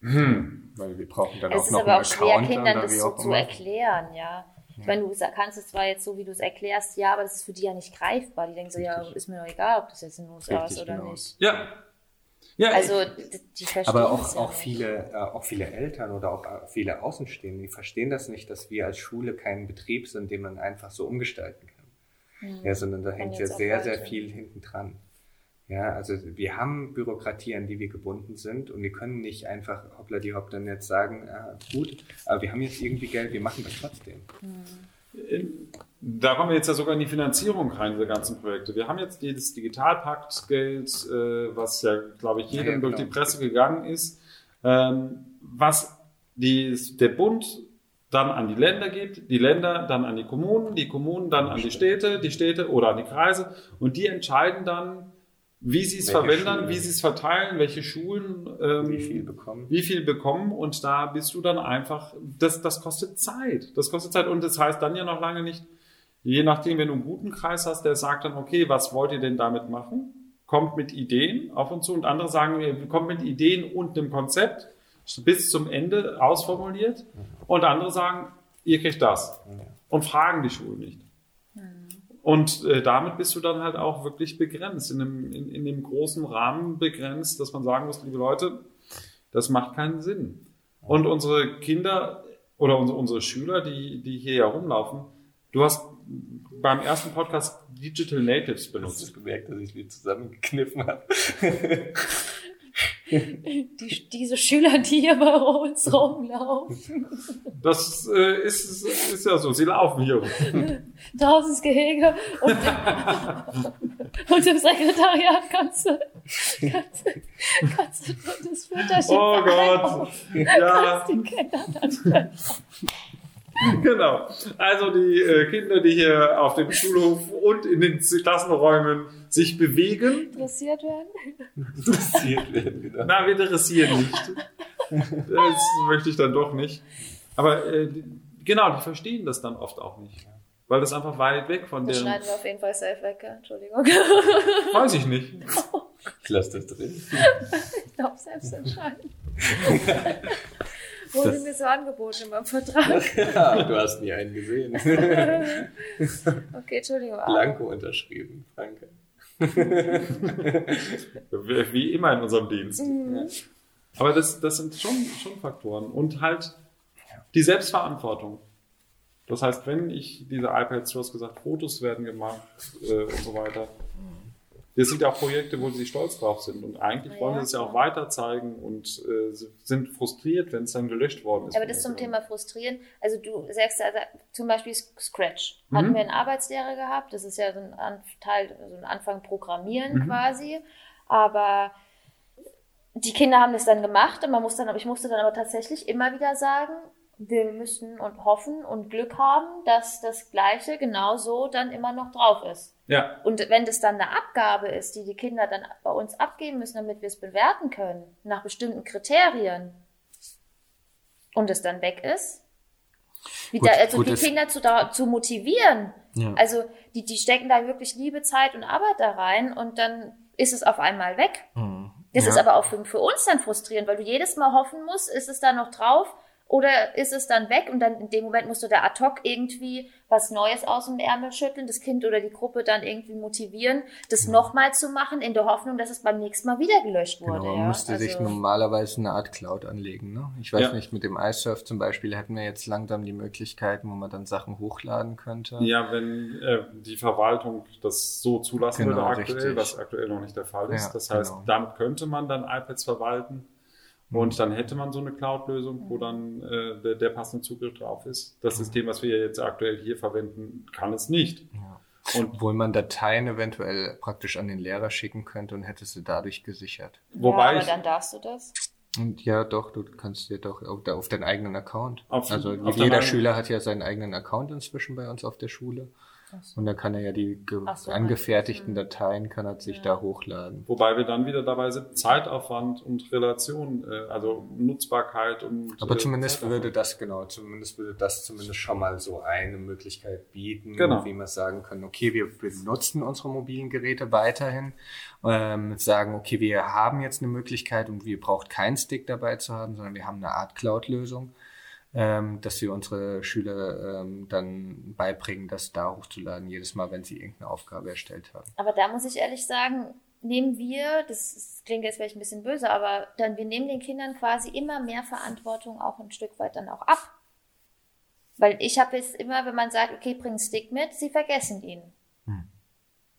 Hm. Weil wir brauchen dann Es auch ist noch aber einen auch schwer, Kindern das so auch zu erklären, ja. Ich meine, du kannst es zwar jetzt so, wie du es erklärst, ja, aber das ist für die ja nicht greifbar. Die denken so, ja, ist mir doch egal, ob das jetzt in den USA ist oder genau. nicht. Ja. Ja, Also, die verstehen Aber es auch, ja auch, nicht. viele, äh, auch viele Eltern oder auch äh, viele Außenstehende, die verstehen das nicht, dass wir als Schule kein Betrieb sind, den man einfach so umgestalten kann. Hm. Ja, sondern da hängt ja sehr, sehr viel hinten dran. Ja, also wir haben Bürokratie, an die wir gebunden sind und wir können nicht einfach hoppla die hopp dann jetzt sagen, ah, gut, aber wir haben jetzt irgendwie Geld, wir machen das trotzdem. Da kommen wir jetzt ja sogar in die Finanzierung rein, diese ganzen Projekte. Wir haben jetzt dieses Digitalpaktgeld, äh, was ja, glaube ich, jedem Ja, ja, durch die genau. Presse gegangen ist, ähm, was die, der Bund dann an die Länder gibt, die Länder dann an die Kommunen, die Kommunen dann an die Städte, die Städte oder an die Kreise und die entscheiden dann, wie sie es verwenden, Schulen. wie sie es verteilen, welche Schulen ähm, Wie viel bekommen? wie viel bekommen und da bist du dann einfach, das, das kostet Zeit. Das kostet Zeit und das heißt dann ja noch lange nicht, je nachdem, wenn du einen guten Kreis hast, der sagt dann, okay, was wollt ihr denn damit machen? Kommt mit Ideen auf uns zu und andere sagen, wir kommt mit Ideen und einem Konzept bis zum Ende ausformuliert und andere sagen, ihr kriegt das und fragen die Schulen nicht. Und äh, damit bist du dann halt auch wirklich begrenzt, in einem, in, in dem großen Rahmen begrenzt, dass man sagen muss, liebe Leute, das macht keinen Sinn. Und unsere Kinder oder unsere, unsere Schüler, die, die hier herumlaufen, du hast beim ersten Podcast Digital Natives Hast benutzt. du gemerkt, dass ich mich zusammengekniffen habe? Die, diese Schüler, die hier bei uns rumlaufen. Das äh, ist, ist ja so, sie laufen hier rum. Draußen ist Gehege und, und im Sekretariat kannst du, kannst, kannst du das Fütterchen Oh Gott. Ja, die Kinder dann genau. Also die äh, Kinder, die hier auf dem Schulhof und in den Klassenräumen sich bewegen, interessiert werden. Interessiert werden wieder. Na, wir interessieren nicht. Das möchte ich dann doch nicht. Aber äh, genau, die verstehen das dann oft auch nicht. Weil das einfach weit weg von Das deren. schneiden wir auf jeden Fall safe weg, ja? Entschuldigung. Weiß ich nicht. Ich lasse das drin. Ich glaube, selbst entscheiden. Wurde mir so angeboten beim Vertrag. Ja, du hast nie einen gesehen. Okay, Entschuldigung. Blanko unterschrieben, danke. Wie immer in unserem Dienst. Mhm. Aber das, das sind schon, schon Faktoren. Und halt die Selbstverantwortung. Das heißt, wenn ich diese iPads, du hast gesagt, Fotos werden gemacht äh, und so weiter. Das sind ja auch Projekte, wo sie stolz drauf sind. Und eigentlich Na wollen ja, sie es ja auch weiter zeigen und äh, sind frustriert, wenn es dann gelöscht worden ist. Aber das zum Thema frustrieren. Also du sagst also, zum Beispiel Scratch. Mhm. Hatten wir einen Arbeitslehrer gehabt. Das ist ja so ein An- Teil, so ein Anfang Programmieren Mhm. quasi. Aber die Kinder haben das dann gemacht und man muss dann, ich musste dann aber tatsächlich immer wieder sagen, wir müssen und hoffen und Glück haben, dass das Gleiche genauso dann immer noch drauf ist. Ja, Und wenn das dann eine Abgabe ist, die die Kinder dann bei uns abgeben müssen, damit wir es bewerten können, nach bestimmten Kriterien, und es dann weg ist, wie Gut, da, also gut, die Kinder zu, da, zu motivieren. Ja. Also die, die stecken da wirklich Liebe, Zeit und Arbeit da rein und dann ist es auf einmal weg. Das Ja. ist aber auch für, für uns dann frustrierend, weil du jedes Mal hoffen musst, ist es da noch drauf oder ist es dann weg und dann in dem Moment musst du da ad hoc irgendwie was Neues aus dem Ärmel schütteln, das Kind oder die Gruppe dann irgendwie motivieren, das nochmal zu machen, in der Hoffnung, dass es beim nächsten Mal wieder gelöscht wurde. Genau, man ja? müsste sich Also- normalerweise eine Art Cloud anlegen. Ne? Ich weiß Ja. nicht, mit dem iSurf zum Beispiel hätten wir jetzt langsam die Möglichkeiten, wo man dann Sachen hochladen könnte. ja wenn äh, die Verwaltung das so zulassen Genau, würde aktuell, richtig. was aktuell noch nicht der Fall ist. Ja, das heißt, genau. damit könnte man dann iPads verwalten. Und dann hätte man so eine Cloud-Lösung, wo dann äh, der, der passende Zugriff drauf ist. Das System, was wir jetzt aktuell hier verwenden, kann es nicht. Ja. Und Obwohl man Dateien eventuell praktisch an den Lehrer schicken könnte und hätte sie dadurch gesichert. Wobei ja, aber dann darfst du das. Und ja, doch, du kannst dir doch auf, auf deinen eigenen Account. Auf, also auf jeder Schüler hat ja seinen eigenen Account inzwischen bei uns auf der Schule. So. Und dann kann er ja die so, angefertigten Dateien kann er sich ja. da hochladen. Wobei wir dann wieder dabei sind, Zeitaufwand und Relation, äh, also Nutzbarkeit und. Aber äh, zumindest würde das, genau, zumindest würde das zumindest schon mal so eine Möglichkeit bieten, genau. wie wir sagen können, okay, wir benutzen unsere mobilen Geräte weiterhin, ähm, sagen, okay, wir haben jetzt eine Möglichkeit und wir braucht keinen Stick dabei zu haben, sondern wir haben eine Art Cloud-Lösung ähm, dass wir unsere Schüler ähm, dann beibringen, das da hochzuladen, jedes Mal, wenn sie irgendeine Aufgabe erstellt haben. Aber da muss ich ehrlich sagen, nehmen wir, das, klingt jetzt vielleicht ein bisschen böse, aber dann wir nehmen den Kindern quasi immer mehr Verantwortung auch ein Stück weit dann auch ab. Weil ich habe jetzt immer, wenn man sagt, okay, bring einen Stick mit, sie vergessen ihn.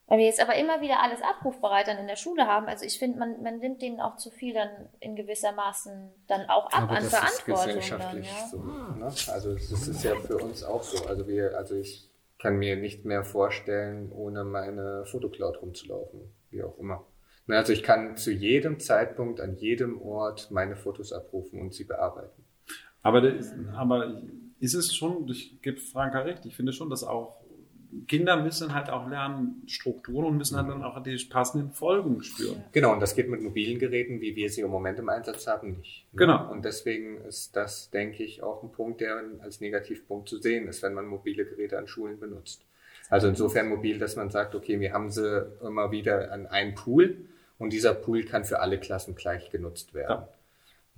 Wenn wir jetzt aber immer wieder alles abrufbereit dann in der Schule haben, also ich finde, man, man nimmt denen auch zu viel dann in gewisser Maßen dann auch ab aber an das Verantwortung. Ist gesellschaftlich dann, ja. so, ne? Also das ist ja für uns auch so. Also wir, also ich kann mir nicht mehr vorstellen, ohne meine Fotocloud rumzulaufen, wie auch immer. Also ich kann zu jedem Zeitpunkt an jedem Ort meine Fotos abrufen und sie bearbeiten. Aber, ist, aber ist es schon, ich gebe Franka recht, ich finde schon, dass auch Kinder müssen halt auch lernen Strukturen und müssen halt dann auch die passenden Folgen spüren. Genau, und das geht mit mobilen Geräten, wie wir sie im Moment im Einsatz haben, nicht. Ne? Genau. Und deswegen ist das, denke ich, auch ein Punkt, der als Negativpunkt zu sehen ist, wenn man mobile Geräte an Schulen benutzt. Also insofern mobil, dass man sagt, okay, wir haben sie immer wieder an einen Pool und dieser Pool kann für alle Klassen gleich genutzt werden. Ja.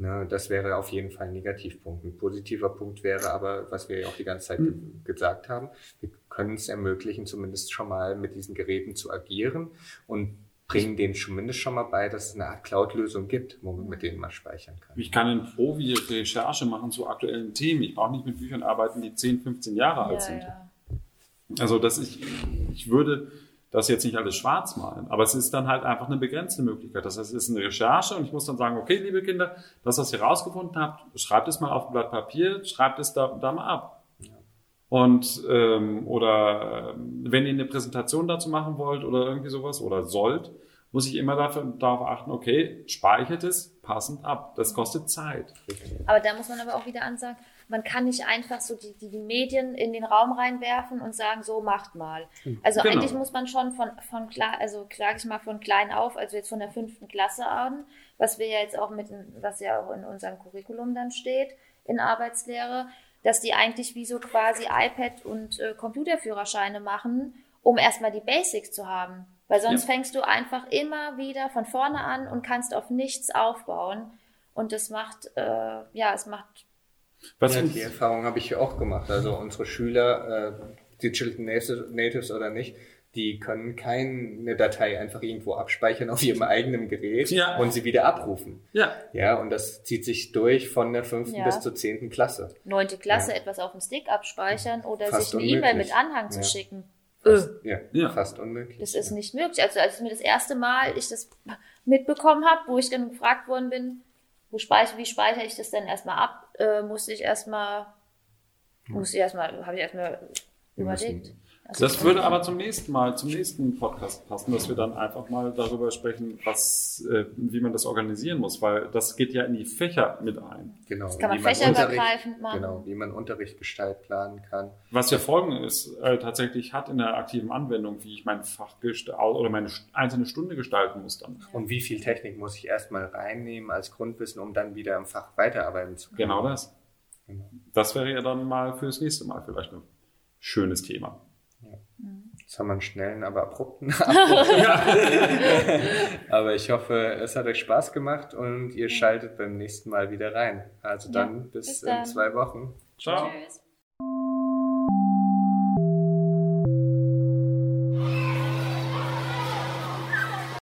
Ne, das wäre auf jeden Fall ein Negativpunkt. Ein positiver Punkt wäre aber, was wir ja auch die ganze Zeit mhm. gesagt haben, wir können es ermöglichen, zumindest schon mal mit diesen Geräten zu agieren und bringen denen zumindest schon mal bei, dass es eine Art Cloud-Lösung gibt, wo man mit denen mal speichern kann. Ich kann in Provi Recherche machen zu aktuellen Themen. Ich brauche nicht mit Büchern arbeiten, die 10, 15 Jahre alt ja, sind. Ja. Also, dass ich, ich würde das jetzt nicht alles schwarz malen, aber es ist dann halt einfach eine begrenzte Möglichkeit. Das heißt, es ist eine Recherche und ich muss dann sagen, okay, liebe Kinder, das, was ihr rausgefunden habt, schreibt es mal auf ein Blatt Papier, schreibt es da, da mal ab. Und ähm, oder wenn ihr eine Präsentation dazu machen wollt oder irgendwie sowas oder sollt, muss ich immer dafür, darauf achten, okay, speichert es passend ab. Das kostet Zeit. Aber da muss man aber auch wieder ansagen, man kann nicht einfach so die, die, die, Medien in den Raum reinwerfen und sagen, so macht mal. Hm. Also genau. eigentlich muss man schon von, von klar, also sage ich mal von klein auf, also jetzt von der fünften Klasse an, was wir ja jetzt auch mit, was ja auch in unserem Curriculum dann steht, in Arbeitslehre, dass die eigentlich wie so quasi iPad und äh, Computerführerscheine machen, um erstmal die Basics zu haben. Weil sonst ja. fängst du einfach immer wieder von vorne an und kannst auf nichts aufbauen. Und das macht, äh, ja, es macht was ja, die Erfahrung habe ich auch gemacht. Also unsere Schüler, äh, Digital Natives oder nicht, die können keine Datei einfach irgendwo abspeichern auf ihrem eigenen Gerät ja. und sie wieder abrufen. Ja. Ja, und das zieht sich durch von der fünften ja. bis zur zehnten Klasse. Neunte Klasse ja. etwas auf dem Stick abspeichern oder fast sich eine E-Mail mit Anhang zu schicken. Fast, äh. ja, fast unmöglich. Das ist nicht möglich. Also als mir das erste Mal ich das mitbekommen habe, wo ich dann gefragt worden bin, wo speichere, wie speichere ich das denn erstmal ab, äh, musste ich erstmal, musste ich erstmal, habe ich erstmal überlegt. Also das würde aber zum nächsten Mal, zum nächsten Podcast passen, dass wir dann einfach mal darüber sprechen, was, äh, wie man das organisieren muss, weil das geht ja in die Fächer mit ein. Genau. Das kann man fächerübergreifend machen. Genau, wie man Unterricht gestaltet planen kann. Was ja Folgen ist, äh, tatsächlich hat in der aktiven Anwendung, wie ich mein Fach oder meine einzelne Stunde gestalten muss dann. Und wie viel Technik muss ich erstmal reinnehmen als Grundwissen, um dann wieder im Fach weiterarbeiten zu können. Genau das. Genau. Das wäre ja dann mal fürs nächste Mal vielleicht ein schönes Thema. Jetzt haben wir einen schnellen, aber abrupten aber ich hoffe, es hat euch Spaß gemacht und ihr schaltet beim nächsten Mal wieder rein. Also dann ja, bis, bis dann. in zwei Wochen. Ciao. Tschüss.